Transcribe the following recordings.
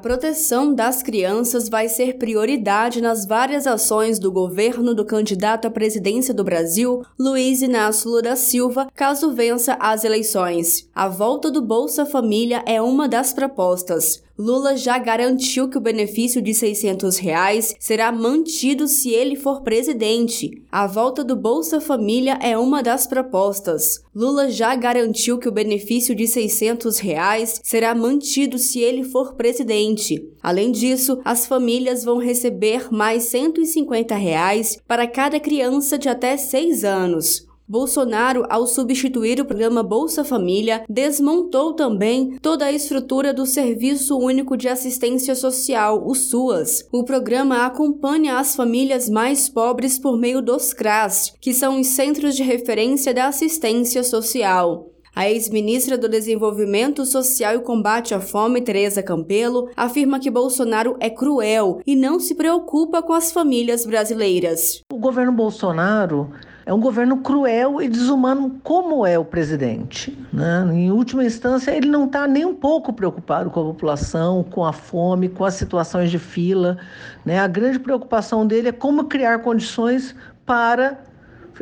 proteção das crianças vai ser prioridade nas várias ações do governo do candidato à presidência do Brasil, Luiz Inácio Lula Silva, caso vença as eleições. A volta do Bolsa Família é uma das propostas. Lula já garantiu que o benefício de 600 reais será mantido se ele for presidente. A volta do Bolsa Família é uma das propostas. Lula já garantiu que o benefício de 600 reais será mantido se ele for presidente. Além disso, as famílias vão receber mais 150 reais para cada criança de até 6 anos. Bolsonaro, ao substituir o programa Bolsa Família, desmontou também toda a estrutura do Serviço Único de Assistência Social, o SUAS. O programa acompanha as famílias mais pobres por meio dos CRAS, que são os Centros de Referência da Assistência Social. A ex-ministra do Desenvolvimento Social e Combate à Fome, Tereza Campelo, afirma que Bolsonaro é cruel e não se preocupa com as famílias brasileiras. O governo Bolsonaro é um governo cruel e desumano, como é o presidente. Né? Em última instância, ele não está nem um pouco preocupado com a população, com a fome, com as situações de fila. Né? A grande preocupação dele é como criar condições para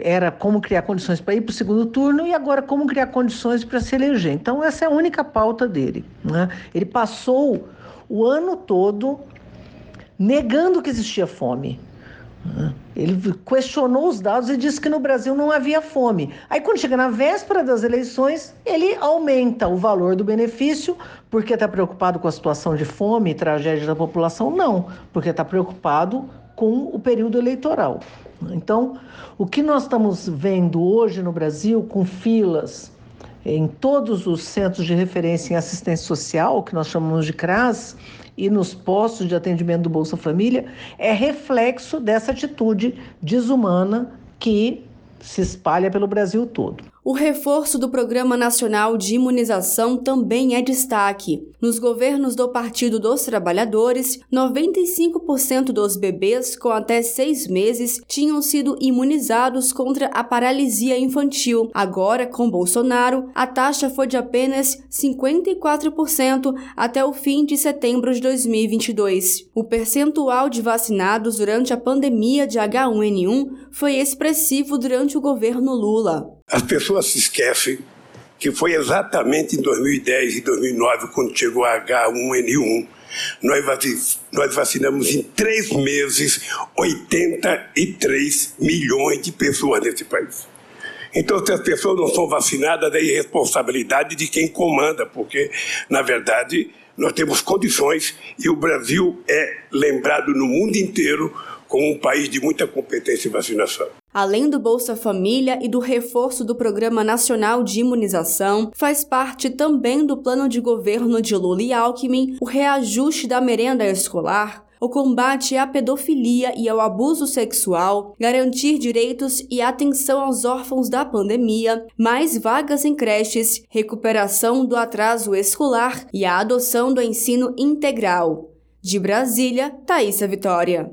era como criar condições para ir para o segundo turno e agora como criar condições para se eleger. Então, essa é a única pauta dele. Né? Ele passou o ano todo negando que existia fome. Ele questionou os dados e disse que no Brasil não havia fome. Aí, quando chega na véspera das eleições, ele aumenta o valor do benefício, porque está preocupado com a situação de fome e tragédia da população? Não, porque está preocupado com o período eleitoral. Então, o que nós estamos vendo hoje no Brasil, com filas em todos os centros de referência em assistência social, que nós chamamos de CRAS, e nos postos de atendimento do Bolsa Família, é reflexo dessa atitude desumana que se espalha pelo Brasil todo. O reforço do Programa Nacional de Imunização também é destaque. Nos governos do Partido dos Trabalhadores, 95% dos bebês com até seis meses tinham sido imunizados contra a paralisia infantil. Agora, com Bolsonaro, a taxa foi de apenas 54% até o fim de setembro de 2022. O percentual de vacinados durante a pandemia de H1N1 foi expressivo durante o governo Lula. As pessoas se esquecem que foi exatamente em 2010 e 2009, quando chegou a H1N1, nós, vacinamos em três meses 83 milhões de pessoas nesse país. Então, se as pessoas não são vacinadas, é irresponsabilidade de quem comanda, porque, na verdade, nós temos condições e o Brasil é lembrado no mundo inteiro como um país de muita competência em vacinação. Além do Bolsa Família e do reforço do Programa Nacional de Imunização, faz parte também do plano de governo de Lula e Alckmin o reajuste da merenda escolar, o combate à pedofilia e ao abuso sexual, garantir direitos e atenção aos órfãos da pandemia, mais vagas em creches, recuperação do atraso escolar e a adoção do ensino integral. De Brasília, Thaisa Vitória.